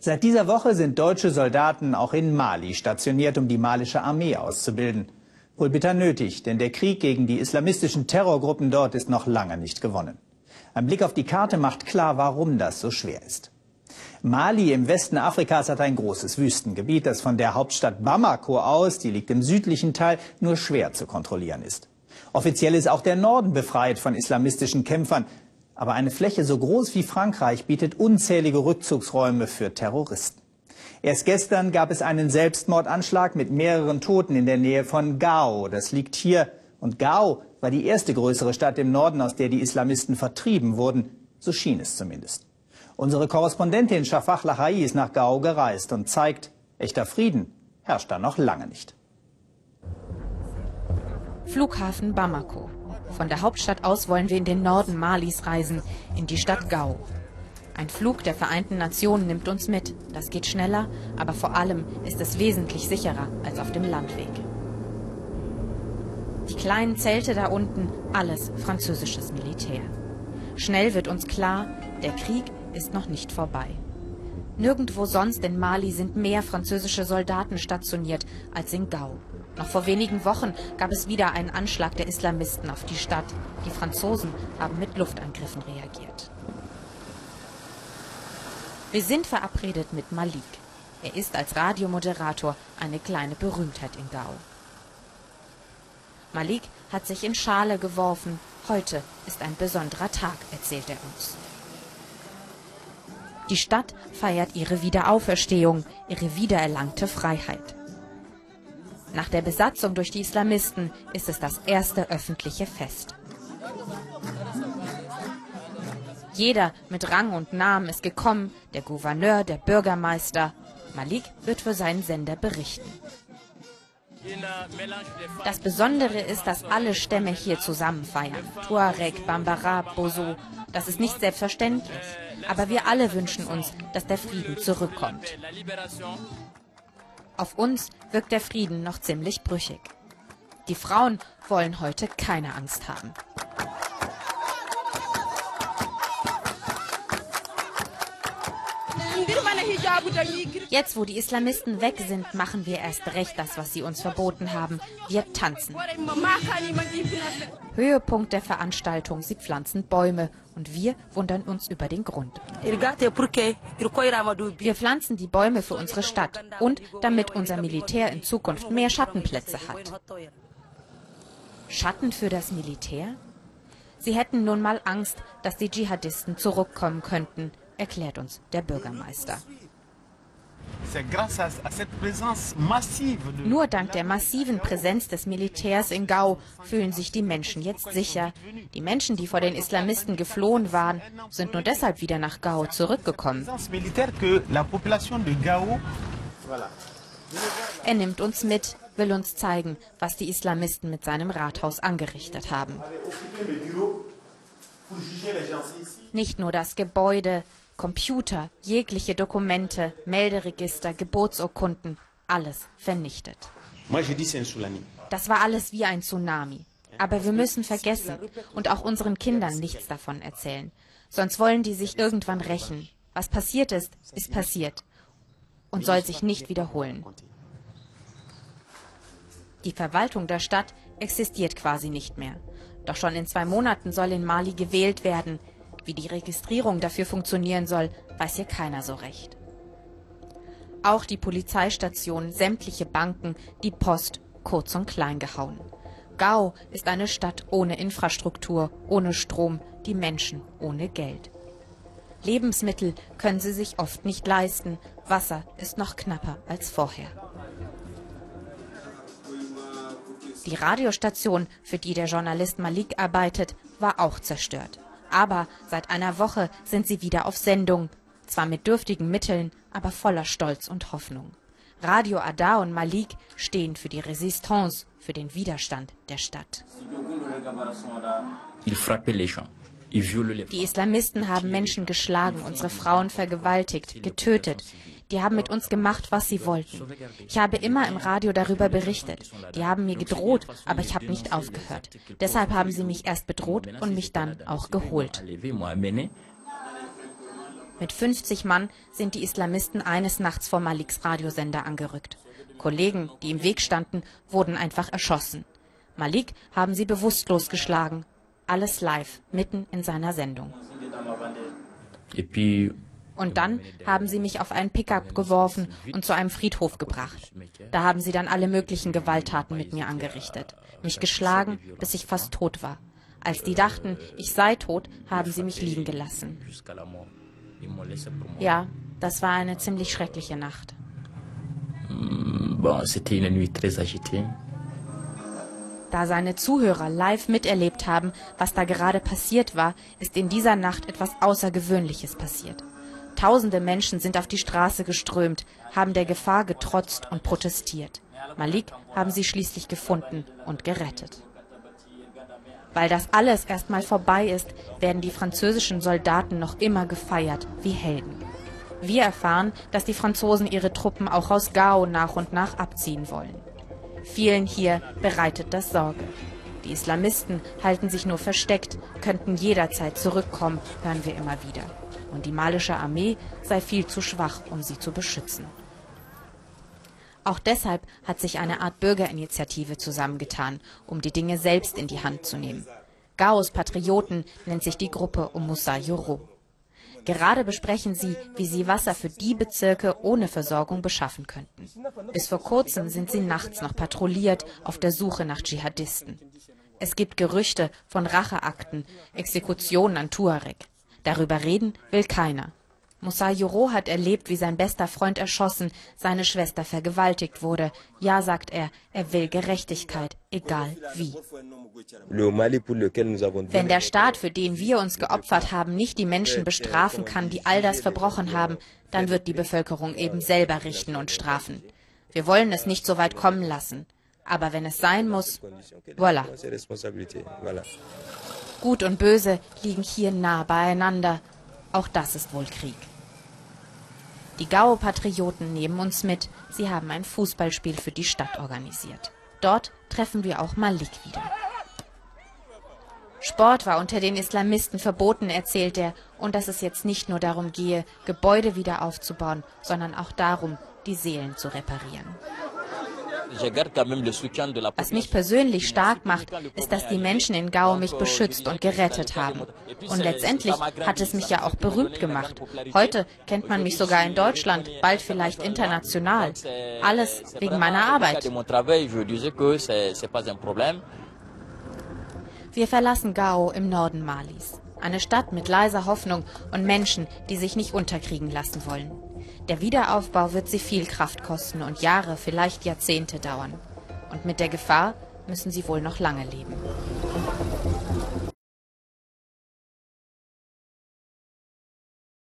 Seit dieser Woche sind deutsche Soldaten auch in Mali stationiert, um die malische Armee auszubilden. Wohl bitter nötig, denn der Krieg gegen die islamistischen Terrorgruppen dort ist noch lange nicht gewonnen. Ein Blick auf die Karte macht klar, warum das so schwer ist. Mali im Westen Afrikas hat ein großes Wüstengebiet, das von der Hauptstadt Bamako aus, die liegt im südlichen Teil, nur schwer zu kontrollieren ist. Offiziell ist auch der Norden befreit von islamistischen Kämpfern. Aber eine Fläche so groß wie Frankreich bietet unzählige Rückzugsräume für Terroristen. Erst gestern gab es einen Selbstmordanschlag mit mehreren Toten in der Nähe von Gao. Das liegt hier. Und Gao war die erste größere Stadt im Norden, aus der die Islamisten vertrieben wurden. So schien es zumindest. Unsere Korrespondentin Shafak Lahai ist nach Gao gereist und zeigt, echter Frieden herrscht da noch lange nicht. Flughafen Bamako. Von der Hauptstadt aus wollen wir in den Norden Malis reisen, in die Stadt Gao. Ein Flug der Vereinten Nationen nimmt uns mit. Das geht schneller, aber vor allem ist es wesentlich sicherer als auf dem Landweg. Die kleinen Zelte da unten, alles französisches Militär. Schnell wird uns klar, der Krieg ist noch nicht vorbei. Nirgendwo sonst in Mali sind mehr französische Soldaten stationiert als in Gao. Noch vor wenigen Wochen gab es wieder einen Anschlag der Islamisten auf die Stadt. Die Franzosen haben mit Luftangriffen reagiert. Wir sind verabredet mit Malik. Er ist als Radiomoderator eine kleine Berühmtheit in Gao. Malik hat sich in Schale geworfen. Heute ist ein besonderer Tag, erzählt er uns. Die Stadt feiert ihre Wiederauferstehung, ihre wiedererlangte Freiheit. Nach der Besatzung durch die Islamisten ist es das erste öffentliche Fest. Jeder mit Rang und Namen ist gekommen, der Gouverneur, der Bürgermeister. Malik wird für seinen Sender berichten. Das Besondere ist, dass alle Stämme hier zusammen feiern. Tuareg, Bambara, Boso. Das ist nicht selbstverständlich. Aber wir alle wünschen uns, dass der Frieden zurückkommt. Auf uns wirkt der Frieden noch ziemlich brüchig. Die Frauen wollen heute keine Angst haben. Jetzt, wo die Islamisten weg sind, machen wir erst recht das, was sie uns verboten haben. Wir tanzen. Höhepunkt der Veranstaltung, sie pflanzen Bäume und wir wundern uns über den Grund. Wir pflanzen die Bäume für unsere Stadt und damit unser Militär in Zukunft mehr Schattenplätze hat. Schatten für das Militär? Sie hätten nun mal Angst, dass die Dschihadisten zurückkommen könnten, erklärt uns der Bürgermeister. Nur dank der massiven Präsenz des Militärs in Gao fühlen sich die Menschen jetzt sicher. Die Menschen, die vor den Islamisten geflohen waren, sind nur deshalb wieder nach Gao zurückgekommen. Er nimmt uns mit, will uns zeigen, was die Islamisten mit seinem Rathaus angerichtet haben. Nicht nur das Gebäude, Computer, jegliche Dokumente, Melderegister, Geburtsurkunden, alles vernichtet. Das war alles wie ein Tsunami. Aber wir müssen vergessen und auch unseren Kindern nichts davon erzählen. Sonst wollen die sich irgendwann rächen. Was passiert ist, ist passiert und soll sich nicht wiederholen. Die Verwaltung der Stadt existiert quasi nicht mehr. Doch schon in zwei Monaten soll in Mali gewählt werden. Wie die Registrierung dafür funktionieren soll, weiß hier keiner so recht. Auch die Polizeistation, sämtliche Banken, die Post, kurz und klein gehauen. Gao ist eine Stadt ohne Infrastruktur, ohne Strom, die Menschen ohne Geld. Lebensmittel können sie sich oft nicht leisten, Wasser ist noch knapper als vorher. Die Radiostation, für die der Journalist Malik arbeitet, war auch zerstört. Aber seit einer Woche sind sie wieder auf Sendung. Zwar mit dürftigen Mitteln, aber voller Stolz und Hoffnung. Radio Ada und Malik stehen für die Resistance, für den Widerstand der Stadt. Die Islamisten haben Menschen geschlagen, unsere Frauen vergewaltigt, getötet. Die haben mit uns gemacht, was sie wollten. Ich habe immer im Radio darüber berichtet. Die haben mir gedroht, aber ich habe nicht aufgehört. Deshalb haben sie mich erst bedroht und mich dann auch geholt. Mit 50 Mann sind die Islamisten eines Nachts vor Maliks Radiosender angerückt. Kollegen, die im Weg standen, wurden einfach erschossen. Malik haben sie bewusstlos geschlagen. Alles live, mitten in seiner Sendung. Und dann haben sie mich auf einen Pickup geworfen und zu einem Friedhof gebracht. Da haben sie dann alle möglichen Gewalttaten mit mir angerichtet. Mich geschlagen, bis ich fast tot war. Als die dachten, ich sei tot, haben sie mich liegen gelassen. Ja, das war eine ziemlich schreckliche Nacht. Da seine Zuhörer live miterlebt haben, was da gerade passiert war, ist in dieser Nacht etwas Außergewöhnliches passiert. Tausende Menschen sind auf die Straße geströmt, haben der Gefahr getrotzt und protestiert. Malik haben sie schließlich gefunden und gerettet. Weil das alles erstmal vorbei ist, werden die französischen Soldaten noch immer gefeiert wie Helden. Wir erfahren, dass die Franzosen ihre Truppen auch aus Gao nach und nach abziehen wollen. Vielen hier bereitet das Sorge. Die Islamisten halten sich nur versteckt, könnten jederzeit zurückkommen, hören wir immer wieder. Und die malische Armee sei viel zu schwach, um sie zu beschützen. Auch deshalb hat sich eine Art Bürgerinitiative zusammengetan, um die Dinge selbst in die Hand zu nehmen. Gaos Patrioten nennt sich die Gruppe um Musa Yoro. Gerade besprechen sie, wie sie Wasser für die Bezirke ohne Versorgung beschaffen könnten. Bis vor kurzem sind sie nachts noch patrouilliert auf der Suche nach Dschihadisten. Es gibt Gerüchte von Racheakten, Exekutionen an Tuareg. Darüber reden will keiner. Moussa Joro hat erlebt, wie sein bester Freund erschossen, seine Schwester vergewaltigt wurde. Ja, sagt er, er will Gerechtigkeit, egal wie. Wenn der Staat, für den wir uns geopfert haben, nicht die Menschen bestrafen kann, die all das verbrochen haben, dann wird die Bevölkerung eben selber richten und strafen. Wir wollen es nicht so weit kommen lassen. Aber wenn es sein muss, voilà. Gut und Böse liegen hier nah beieinander. Auch das ist wohl Krieg. Die Gao-Patrioten nehmen uns mit. Sie haben ein Fußballspiel für die Stadt organisiert. Dort treffen wir auch Malik wieder. Sport war unter den Islamisten verboten, erzählt er, und dass es jetzt nicht nur darum gehe, Gebäude wieder aufzubauen, sondern auch darum, die Seelen zu reparieren. Was mich persönlich stark macht, ist, dass die Menschen in Gao mich beschützt und gerettet haben. Und letztendlich hat es mich ja auch berühmt gemacht. Heute kennt man mich sogar in Deutschland, bald vielleicht international. Alles wegen meiner Arbeit. Wir verlassen Gao im Norden Malis. Eine Stadt mit leiser Hoffnung und Menschen, die sich nicht unterkriegen lassen wollen. Der Wiederaufbau wird sie viel Kraft kosten und Jahre, vielleicht Jahrzehnte dauern. Und mit der Gefahr müssen sie wohl noch lange leben.